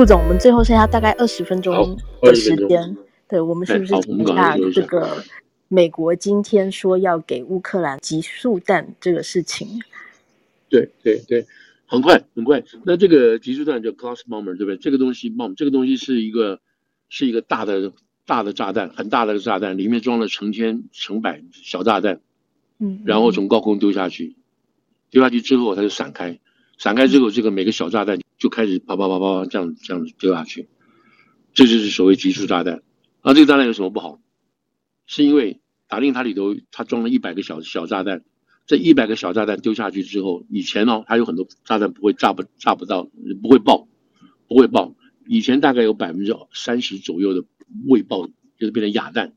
副总，我们最后剩下大概二十分钟的时间，对，我们是不是讲一下这个美国今天说要给乌克兰集速弹这个事情？对对对，很快很快。那这个集速弹叫 cluster bomber，对不对？这个东西 bomb，这个东西是一个是一个大的大的炸弹，很大的炸弹，里面装了成千成百小炸弹，嗯，然后从高空丢下去，丢下去之后它就散开。散开之后，这个每个小炸弹就开始啪啪啪啪这样这样丢下去，这就是所谓集束炸弹。那这个炸弹有什么不好？是因为打定它里头它装了一百个小小炸弹，这一百个小炸弹丢下去之后，以前呢，它有很多炸弹不会炸不炸不到，不会爆，不会爆。以前大概有百分之三十左右的未爆，就是变成哑弹。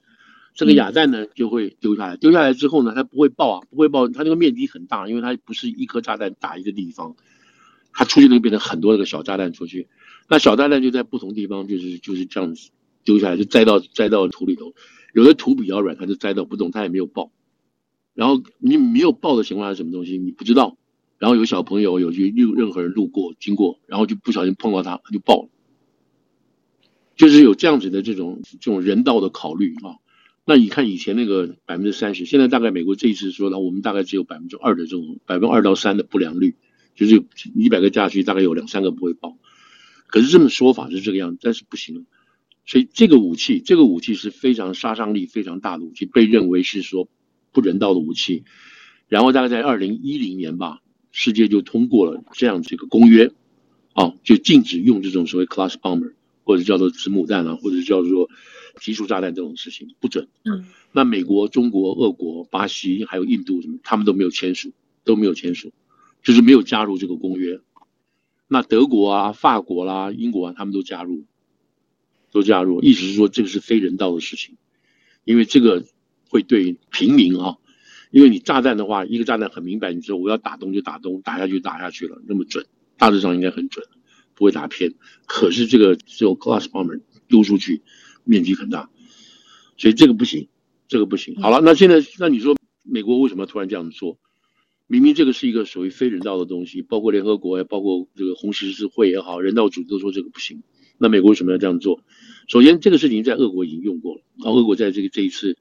这个哑弹呢就会丢下来，丢下来之后呢，它不会爆啊，不会爆。它那个面积很大，因为它不是一颗炸弹打一个地方，它出去能变成很多那个小炸弹出去。那小炸弹就在不同地方，就是就是这样子丢下来，就栽到栽到土里头。有的土比较软，它就栽到不动，它也没有爆。然后你没有爆的情况下是什么东西？你不知道。然后有小朋友有去任任何人路过经过，然后就不小心碰到它，它就爆了。就是有这样子的这种这种人道的考虑啊。那你看以前那个百分之三十，现在大概美国这一次说呢，我们大概只有百分之二的这种百分之二到三的不良率，就是一百个家区大概有两三个不会爆。可是这么说法是这个样子，但是不行。所以这个武器，这个武器是非常杀伤力非常大的武器，被认为是说不人道的武器。然后大概在二零一零年吧，世界就通过了这样这个公约，啊，就禁止用这种所谓 cluster bomber 或者叫做子母弹啊，或者叫做。集束炸弹这种事情不准。嗯，那美国、中国、俄国、巴西还有印度什么，他们都没有签署，都没有签署，就是没有加入这个公约。那德国啊、法国啦、英国啊，他们都加入，都加入，意思是说这个是非人道的事情，因为这个会对平民啊，因为你炸弹的话，一个炸弹很明白，你说我要打东就打东，打下去就打下去了，那么准，大致上应该很准，不会打偏。可是这个只有 cluster bomber 丢出去。面积很大，所以这个不行，这个不行。好了，那现在那你说美国为什么突然这样子做？明明这个是一个属于非人道的东西，包括联合国也包括这个红十字会也好，人道组织都说这个不行。那美国为什么要这样做？首先，这个事情在俄国已经用过了，啊，俄国在这个这一次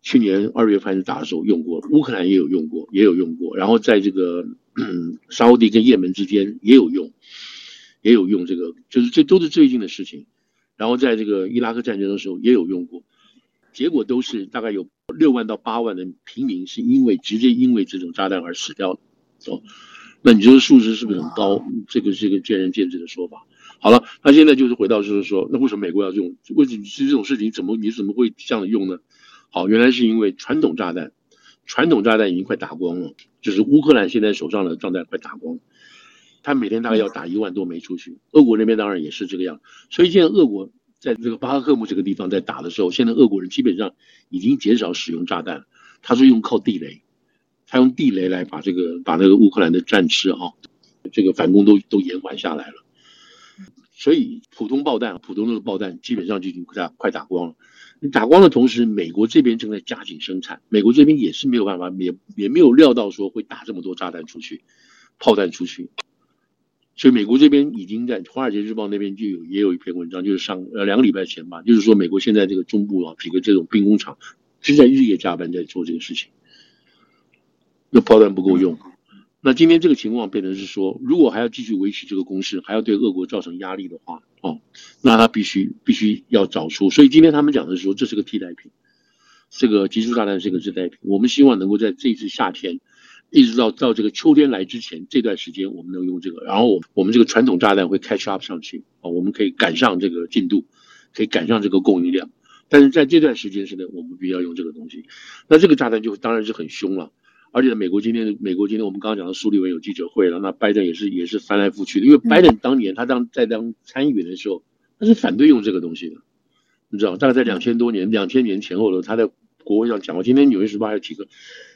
去年二月份打的时候用过，乌克兰也有用过，也有用过，然后在这个 沙乌地跟也门之间也有用，也有用这个，就是这都是最近的事情。然后在这个伊拉克战争的时候也有用过，结果都是大概有六万到八万的平民是因为直接因为这种炸弹而死掉的。哦，那你这个数值是不是很高？这个是一个见仁见智的说法。好了，那现在就是回到就是说，那为什么美国要用？为什么是这种事情？怎么你怎么会这样用呢？好，原来是因为传统炸弹，传统炸弹已经快打光了，就是乌克兰现在手上的炸弹快打光。他每天大概要打一万多枚出去，俄国那边当然也是这个样，所以现在俄国在这个巴赫克姆这个地方在打的时候，现在俄国人基本上已经减少使用炸弹，他是用靠地雷，他用地雷来把这个把那个乌克兰的战车啊，这个反攻都都延缓下来了，所以普通炮弹、普通的炮弹基本上就已经快打快打光了。打光的同时，美国这边正在加紧生产，美国这边也是没有办法，也也没有料到说会打这么多炸弹出去，炮弹出去。所以美国这边已经在《华尔街日报》那边就有也有一篇文章，就是上呃两个礼拜前吧，就是说美国现在这个中部啊几个这种兵工厂是在日夜加班在做这个事情，那炮弹不够用，那今天这个情况变成是说，如果还要继续维持这个攻势，还要对俄国造成压力的话，哦，那他必须必须要找出。所以今天他们讲的是说，这是个替代品，这个集束炸弹是个替代品。我们希望能够在这一次夏天。一直到到这个秋天来之前这段时间，我们能用这个，然后我我们这个传统炸弹会 catch up 上去啊，我们可以赶上这个进度，可以赶上这个供应量。但是在这段时间之内，我们必须要用这个东西。那这个炸弹就当然是很凶了，而且美国今天，美国今天我们刚刚讲的苏利文有记者会了，那拜登也是也是翻来覆去的，因为拜登当年他当在当参议员的时候，他是反对用这个东西的，你知道，大概在两千多年、两千年前后的他在国会上讲过。今天纽约时报还有几个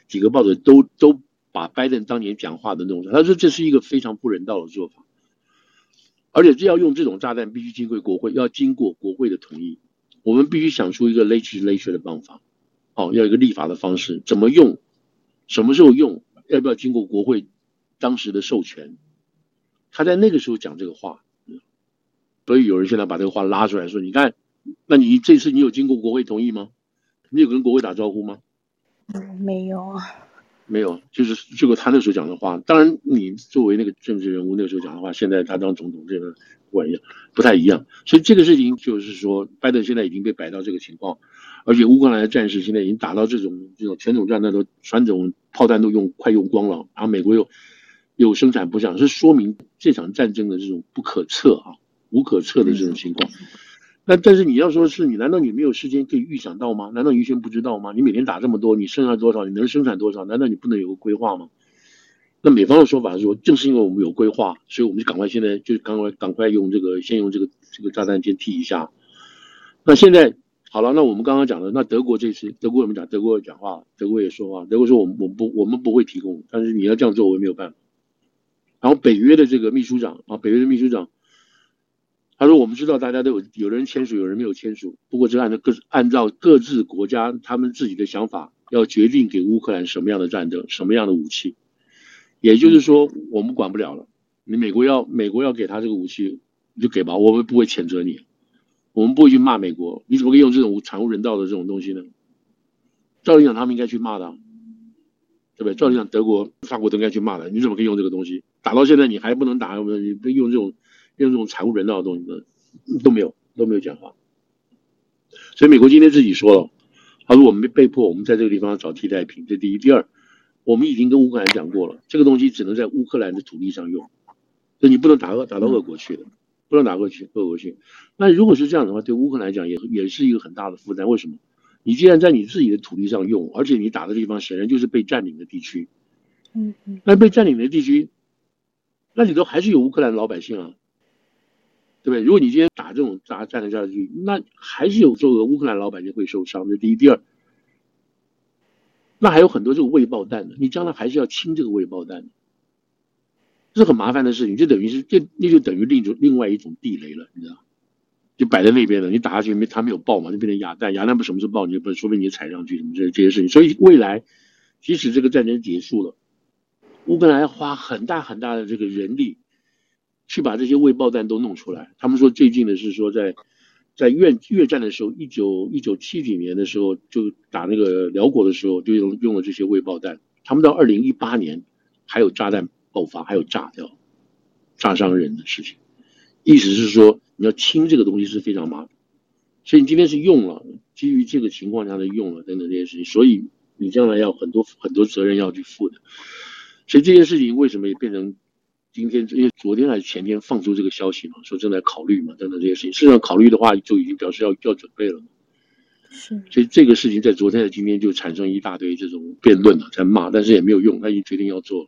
几个报纸都都。把拜登当年讲话的弄出来，他说这是一个非常不人道的做法，而且这要用这种炸弹必须经过国会，要经过国会的同意。我们必须想出一个 legislation 的办法，哦，要一个立法的方式，怎么用，什么时候用，要不要经过国会当时的授权？他在那个时候讲这个话，所以有人现在把这个话拉出来说，你看，那你这次你有经过国会同意吗？你有跟国会打招呼吗？嗯，没有啊。没有，就是这个他那时候讲的话。当然，你作为那个政治人物，那时候讲的话，现在他当总统这个不管一样，不太一样。所以这个事情就是说，拜登现在已经被摆到这个情况，而且乌克兰的战士现在已经打到这种这种前总战弹都传统炮弹都用快用光了，然后美国又又生产不上，是说明这场战争的这种不可测啊，无可测的这种情况。那但是你要说是你，难道你没有时间可以预想到吗？难道你完全不知道吗？你每天打这么多，你剩下多少？你能生产多少？难道你不能有个规划吗？那美方的说法是说，正是因为我们有规划，所以我们就赶快现在就赶快赶快用这个，先用这个这个炸弹先替一下。那现在好了，那我们刚刚讲的，那德国这次德国怎么讲？德国也讲话，德国也说话，德国说我们我们不我们不会提供，但是你要这样做，我也没有办法。然后北约的这个秘书长啊，北约的秘书长。他说：“我们知道大家都有有人签署，有人没有签署。不过，这按照各按照各自国家他们自己的想法，要决定给乌克兰什么样的战争，什么样的武器。也就是说，我们管不了了。你美国要美国要给他这个武器，你就给吧，我们不会谴责你，我们不会去骂美国。你怎么可以用这种惨无人道的这种东西呢？照理讲，他们应该去骂的，对不对？照理讲，德国、法国都应该去骂的。你怎么可以用这个东西？打到现在，你还不能打，你不用这种。”用这种惨无人道的东西都都没有都没有讲话，所以美国今天自己说了，他说我们被被迫我们在这个地方找替代品，这第一，第二，我们已经跟乌克兰讲过了，这个东西只能在乌克兰的土地上用，所以你不能打到打到俄国去的，不能打过去俄国去。那如果是这样的话，对乌克兰来讲也也是一个很大的负担。为什么？你既然在你自己的土地上用，而且你打的地方显然就是被占领的地区，嗯嗯，那被占领的地区，那里头还是有乌克兰的老百姓啊。对不对？如果你今天打这种炸战争下去，那还是有这个乌克兰老百姓会受伤。这第一，第二，那还有很多这个未爆弹的，你将来还是要清这个未爆弹，这是很麻烦的事情。就等于是这那就等于另一种另外一种地雷了，你知道？就摆在那边了，你打下去没它没有爆嘛，就变成哑弹。哑弹不什么时候爆，你就不说不定你踩上去什么这这些事情。所以未来即使这个战争结束了，乌克兰要花很大很大的这个人力。去把这些未爆弹都弄出来。他们说最近的是说在，在越越战的时候，一九一九七几年的时候，就打那个辽国的时候，就用用了这些未爆弹。他们到二零一八年还有炸弹爆发，还有炸掉、炸伤人的事情。意思是说，你要清这个东西是非常麻烦。所以你今天是用了，基于这个情况下的用了等等这些事情，所以你将来要很多很多责任要去负的。所以这件事情为什么也变成？今天因为昨天还是前天放出这个消息嘛，说正在考虑嘛，等等这些事情。事实上考虑的话，就已经表示要要准备了嘛。是，所以这个事情在昨天和今天就产生一大堆这种辩论了，在骂，但是也没有用，他已经决定要做。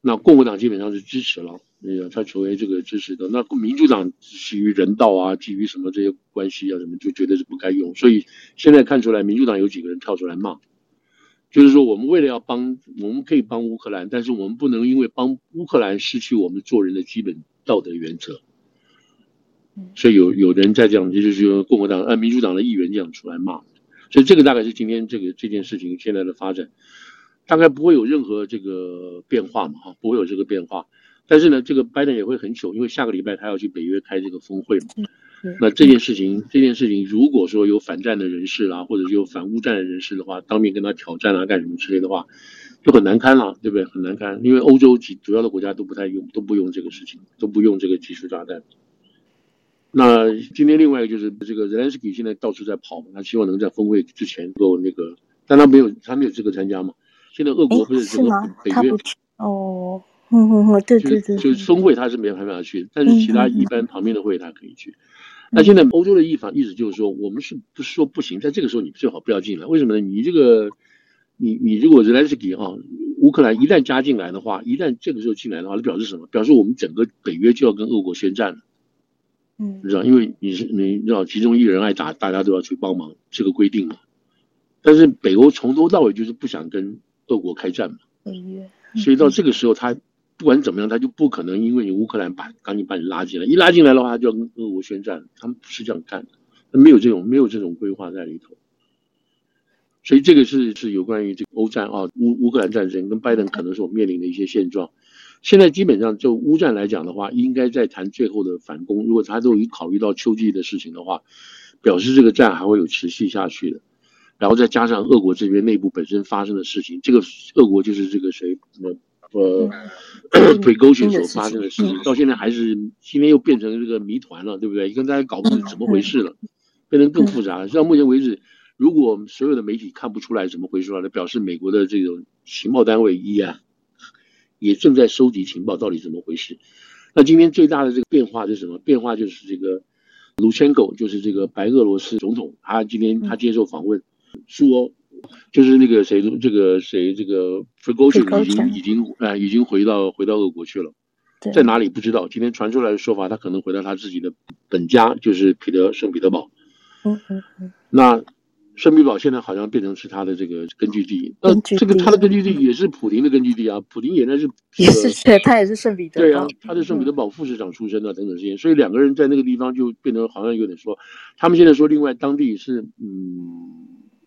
那共和党基本上是支持了，那个他成为这个支持的。那民主党基于人道啊，基于什么这些关系啊什么，就觉得是不该用。所以现在看出来，民主党有几个人跳出来骂。就是说，我们为了要帮，我们可以帮乌克兰，但是我们不能因为帮乌克兰失去我们做人的基本道德原则。所以有有人在讲，就是说共和党、呃民主党的议员这样出来骂。所以这个大概是今天这个这件事情现在的发展，大概不会有任何这个变化嘛，哈，不会有这个变化。但是呢，这个拜登也会很糗，因为下个礼拜他要去北约开这个峰会嘛。那这件事情，这件事情，如果说有反战的人士啦，或者是有反乌战的人士的话，当面跟他挑战啊，干什么之类的话，就很难堪了，对不对？很难堪，因为欧洲几主要的国家都不太用，都不用这个事情，都不用这个集束炸弹。那今天另外一个就是这个泽连斯基现在到处在跑嘛，他希望能在峰会之前够那个，但他没有，他没有资格参加嘛。现在俄国不是这个北约哦，嗯嗯嗯，对对对，就是峰会他是没有办法去，但是其他一般旁边的会他可以去。那现在欧洲的意法意思就是说，我们是不是说不行？在这个时候你最好不要进来，为什么呢？你这个，你你如果泽连斯基啊，乌克兰一旦加进来的话，一旦这个时候进来的话，那表示什么？表示我们整个北约就要跟俄国宣战了。嗯，你知道，因为你是你知道，其中一人爱打，大家都要去帮忙，这个规定嘛。但是北欧从头到尾就是不想跟俄国开战嘛。北约，所以到这个时候他。不管怎么样，他就不可能因为你乌克兰把赶紧把你拉进来，一拉进来的话，就要跟俄国宣战。他们不是这样干的，他没有这种没有这种规划在里头。所以这个是是有关于这个欧战啊，乌乌克兰战争跟拜登可能所面临的一些现状。现在基本上就乌战来讲的话，应该在谈最后的反攻。如果他都已考虑到秋季的事情的话，表示这个战还会有持续下去的。然后再加上俄国这边内部本身发生的事情，这个俄国就是这个谁什么呃 Prigozhin 所发生的事情，到现在还是今天又变成这个谜团了，对不对？跟大家搞不清怎么回事了，变成更复杂了。到目前为止，如果我们所有的媒体看不出来怎么回事了，那表示美国的这种情报单位一啊。也正在收集情报，到底怎么回事？那今天最大的这个变化是什么？变化就是这个卢千狗，就是这个白俄罗斯总统，他今天他接受访问，说就是那个谁，这个谁，这个 Prigozhin 已经已经呃已经回到回到俄国去了，在哪里不知道。今天传出来的说法，他可能回到他自己的本家，就是彼得圣彼得堡。嗯嗯嗯。那。圣彼得堡现在好像变成是他的这个根据地，那这个他的根据地也是普京的根据地啊，普京也那是、也是他也是圣彼得对啊，他是圣彼得堡副市长出身的等等这些，所以两个人在那个地方就变成好像有点说，他们现在说另外当地是嗯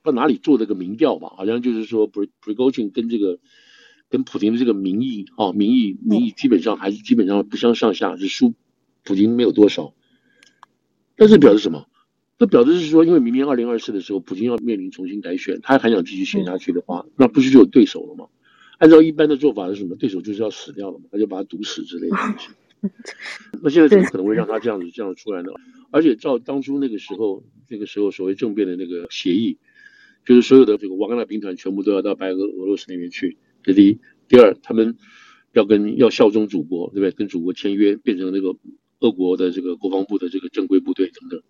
不知道哪里做这个民调吧，好像就是说 Prigozhin 跟这个跟普京的这个民意啊民意民意基本上还是基本上不相上下，是输普京没有多少，但是表示什么？这表示是说，因为明年二零二四的时候，普京要面临重新改选，他还想继续选下去的话，嗯、那不是就有对手了吗？按照一般的做法是什么？对手就是要死掉了嘛，他就把他毒死之类的东西。那现在怎么可能会让他这样子这样出来呢？而且照当初那个时候，那个时候所谓政变的那个协议，就是所有的这个瓦格纳兵团全部都要到白俄俄罗斯那边去，这第一。第二，他们要跟要效忠祖国，对不对？跟祖国签约，变成那个俄国的这个国防部的这个正规部队等等。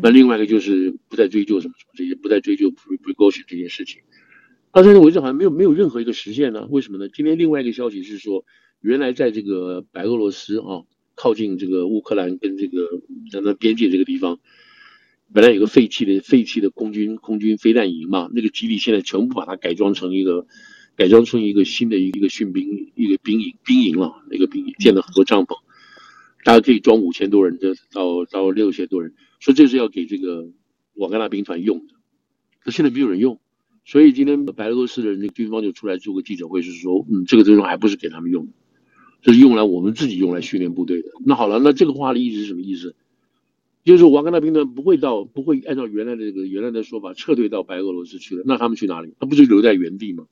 那另外一个就是不再追究什么什么这些，不再追究 Prigozhin 这件事情。到现在为止好像没有没有任何一个实现呢？为什么呢？今天另外一个消息是说，原来在这个白俄罗斯啊，靠近这个乌克兰跟这个在那边界这个地方，本来有个废弃的废弃的空军空军飞弹营嘛，那个基地现在全部把它改装成一个改装成一个新的一个训兵一个兵营兵营了，那个兵营建了很多帐篷，大概可以装五千多人，就到到六千多人。说这是要给这个瓦格纳兵团用的，可现在没有人用，所以今天白俄罗斯的人，军方就出来做个记者会，是说，嗯，这个最终还不是给他们用的，这是用来我们自己用来训练部队的。那好了，那这个话的意思是什么意思？就是瓦格纳兵团不会到，不会按照原来的这个原来的说法撤退到白俄罗斯去了，那他们去哪里？他不就留在原地吗？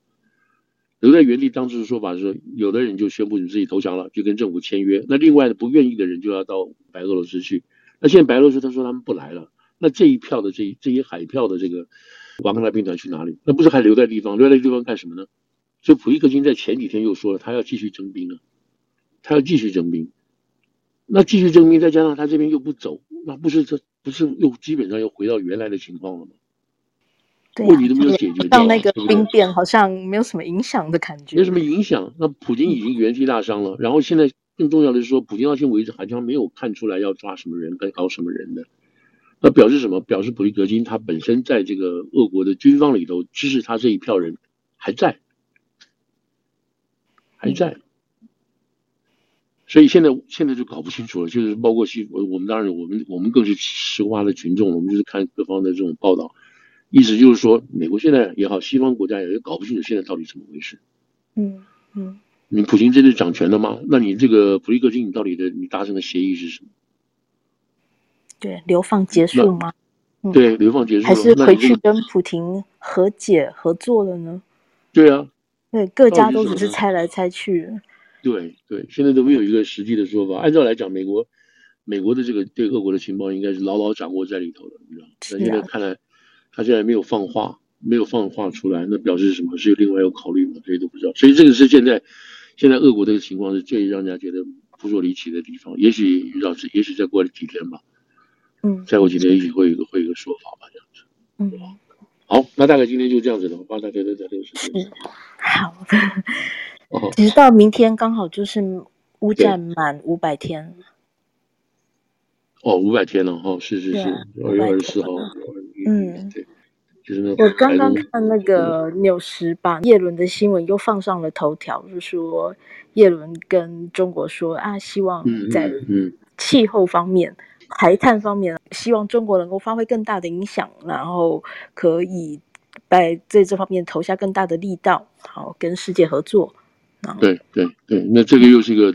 留在原地，当时的说法是，有的人就宣布你自己投降了，就跟政府签约，那另外的不愿意的人就要到白俄罗斯去。那现在白俄罗斯他说他们不来了，那这一票的这这些海票的这个瓦格纳兵团去哪里？那不是还留在地方？留在地方干什么呢？所以普利克金在前几天又说了，他要继续征兵啊，他要继续征兵。那继续征兵，再加上他这边又不走，那不是这不是又基本上又回到原来的情况了吗？对、啊，问题都没有解决掉，到那个兵变好像没有什么影响的感觉。没什么影响。那普京已经元气大伤了，然后现在。更重要的是说，普京到现在为止好像没有看出来要抓什么人，该搞什么人的。那表示什么？表示普利格金他本身在这个俄国的军方里头支持他这一票人还在，还在。所以现在现在就搞不清楚了，就是包括西，我我们当然我们我们更是吃瓜的群众，我们就是看各方的这种报道，意思就是说，美国现在也好，西方国家也搞不清楚现在到底怎么回事。嗯嗯。你普京真的掌权了吗？那你这个普利戈金，你到底的你达成的协议是什么？对，流放结束吗？对，流放结束了，还是回去跟普廷和解合作了呢？对啊，对，各家都只是猜来猜去。对对，现在都没有一个实际的说法。按照来讲，美国美国的这个对俄国的情报应该是牢牢掌握在里头的，你知道吗？那现在看来，他现在没有放话，没有放话出来，那表示什么？是有另外有考虑吗？这些都不知道。所以这个是现在。现在俄国这个情况是最让人家觉得扑朔离奇的地方。也许遇到，也许再过了几天吧。嗯，再过几天也许会有一个会有一个说法吧，这样子。嗯，好，那大概今天就这样子了。我大概在这个时间。是，好的。哦，其实到明天刚好就是乌战满五百天。哦，五百天了哦，是是是，二月二十四号。嗯，对。我刚刚看那个纽时把叶伦的新闻又放上了头条，就是说叶伦跟中国说啊，希望在气候方面、排碳方面，希望中国能够发挥更大的影响，然后可以在在这方面投下更大的力道，好跟世界合作。对对对，那这个又是一个，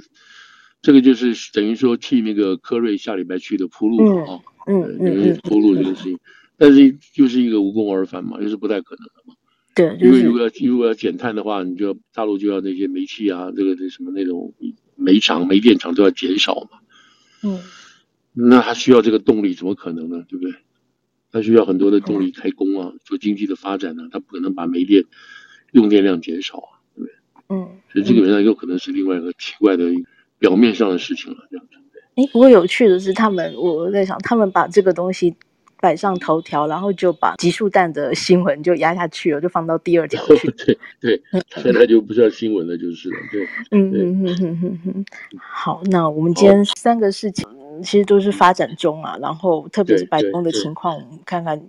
这个就是等于说替那个科瑞下礼拜去的铺路了啊，嗯嗯嗯，铺路这个事情，但是又是一个无功而返嘛，又是不太可能的嘛。对，因为如果要如果要减碳的话，你就要大陆就要那些煤气啊，这个这什么那种煤厂、煤电厂都要减少嘛。嗯，那它需要这个动力，怎么可能呢？对不对？它需要很多的动力开工啊，做经济的发展呢，它不可能把煤电用电量减少啊？嗯，所以这个原来有可能是另外一个奇怪的表面上的事情了，这样子。哎，不过有趣的是，他们我在想，他们把这个东西。摆上头条，然后就把集束弹的新闻就压下去了，就放到第二条去。对对，现在就不叫新闻了，就是了。对，嗯嗯嗯嗯嗯。好，那我们今天三个事情其实都是发展中啊，然后特别是白宫的情况，我们看看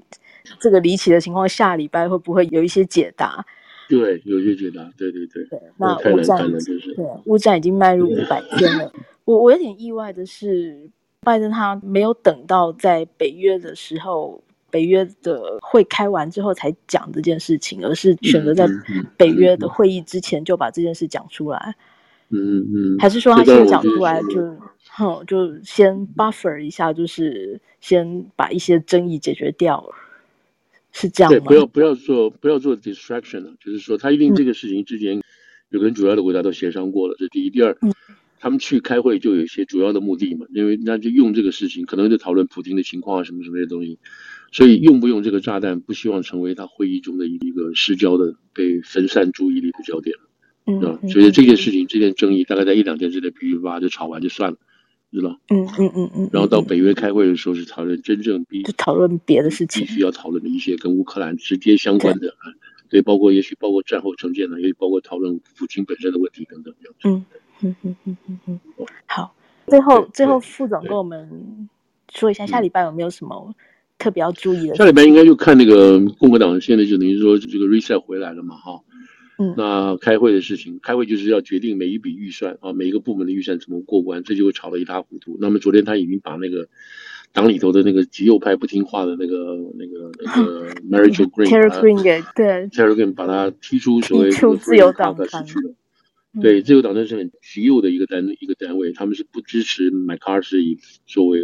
这个离奇的情况，下礼拜会不会有一些解答？对，有一些解答。对对对。对，那乌战对乌战已经迈入五百天了。我我有点意外的是。拜登他没有等到在北约的时候，北约的会开完之后才讲这件事情，而是选择在北约的会议之前就把这件事讲出来。嗯嗯，还是说他先讲出来就，哼，就先 buffer 一下，就是先把一些争议解决掉，是这样吗？对，不要不要做不要做 distraction，了就是说他一定这个事情之前有跟主要的国家都协商过了，这第一，第二。嗯。他们去开会就有一些主要的目的嘛，因为那就用这个事情，可能就讨论普京的情况啊，什么什么的东西，所以用不用这个炸弹，不希望成为他会议中的一个失焦的、被分散注意力的焦点，嗯，啊，所以这件事情、这件争议大概在一两天之内，噼里啪啦就吵完就算了，知道？嗯嗯嗯嗯。然后到北约开会的时候，是讨论真正必就讨论别的事情，必须要讨论的一些跟乌克兰直接相关的，对，包括也许包括战后重建呢，也许包括讨论普京本身的问题等等这样子。嗯。嗯嗯嗯嗯嗯，好，最后最后副总跟我们说一下，下礼拜有没有什么特别要注意的？下礼拜应该就看那个共和党现在就等于说这个 reset 回来了嘛，哈，嗯，那开会的事情，开会就是要决定每一笔预算啊，每一个部门的预算怎么过关，这就会吵得一塌糊涂。那么昨天他已经把那个党里头的那个极右派不听话的那个那个那个 Marjorie Greene 给对。Tara Greene 把他踢出所谓自由党对，自由党那是很极右的一个单一个单位，他们是不支持麦卡锡以作为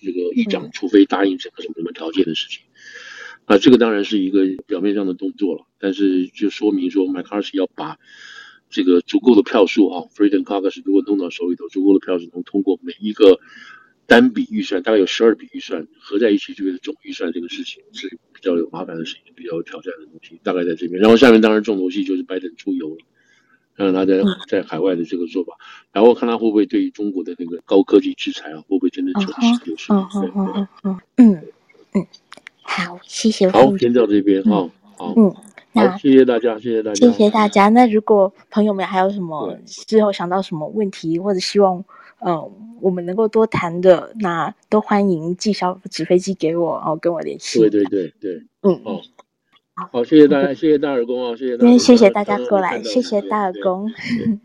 这个议长，除非答应什么什么什么条件的事情。啊，这个当然是一个表面上的动作了，但是就说明说 McCarthy 要把这个足够的票数啊，Freedom Caucus 如果弄到手里头，足够的票数能通过每一个单笔预算，大概有十二笔预算合在一起，就为总预算这个事情是比较有麻烦的事情，比较有挑战的东西，大概在这边。然后下面当然重头戏就是拜登出游了。看他在在海外的这个做法，然后看他会不会对于中国的那个高科技制裁啊，会不会真的成事就是？嗯嗯嗯嗯嗯，好，谢谢。好，先到这边哈。好，嗯，那，谢谢大家，谢谢大家，谢谢大家。那如果朋友们还有什么之后想到什么问题，或者希望嗯我们能够多谈的，那都欢迎寄小纸飞机给我，然后跟我联系。对对对对，嗯好。好，谢谢大家，谢谢大耳公啊，谢谢大家。谢谢大家过来，谢谢大耳公，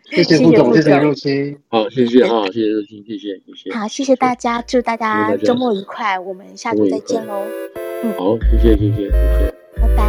谢谢副总，谢谢若曦。好，谢谢啊，谢谢若曦，谢谢，谢谢。好，谢谢大家，祝大家周末愉快，我们下周再见喽。嗯，好，谢谢，谢谢，谢谢。